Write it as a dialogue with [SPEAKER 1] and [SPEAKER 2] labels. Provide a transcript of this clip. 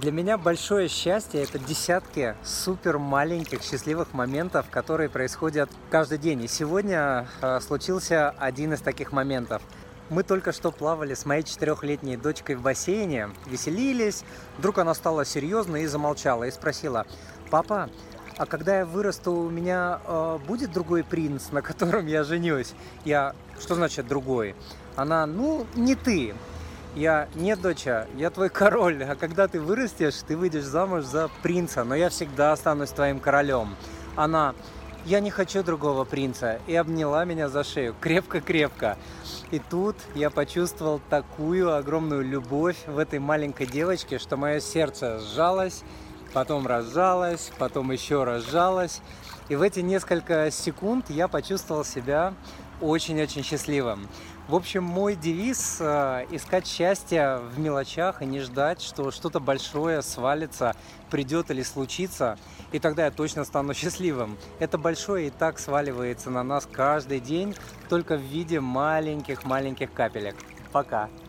[SPEAKER 1] Для меня большое счастье – это десятки супер маленьких счастливых моментов, которые происходят каждый день. И сегодня э, случился один из таких моментов. Мы только что плавали с моей четырехлетней дочкой в бассейне, веселились. Вдруг она стала серьезной и замолчала, и спросила, «Папа, а когда я вырасту, у меня э, будет другой принц, на котором я женюсь?» Я, что значит другой? Она, ну, не ты. Я, нет, доча, я твой король, а когда ты вырастешь, ты выйдешь замуж за принца, но я всегда останусь твоим королем. Она, я не хочу другого принца, и обняла меня за шею крепко-крепко. И тут я почувствовал такую огромную любовь в этой маленькой девочке, что мое сердце сжалось, потом разжалось, потом еще разжалось. И в эти несколько секунд я почувствовал себя очень-очень счастливым. В общем, мой девиз э, – искать счастье в мелочах и не ждать, что что-то большое свалится, придет или случится, и тогда я точно стану счастливым. Это большое и так сваливается на нас каждый день, только в виде маленьких-маленьких капелек. Пока!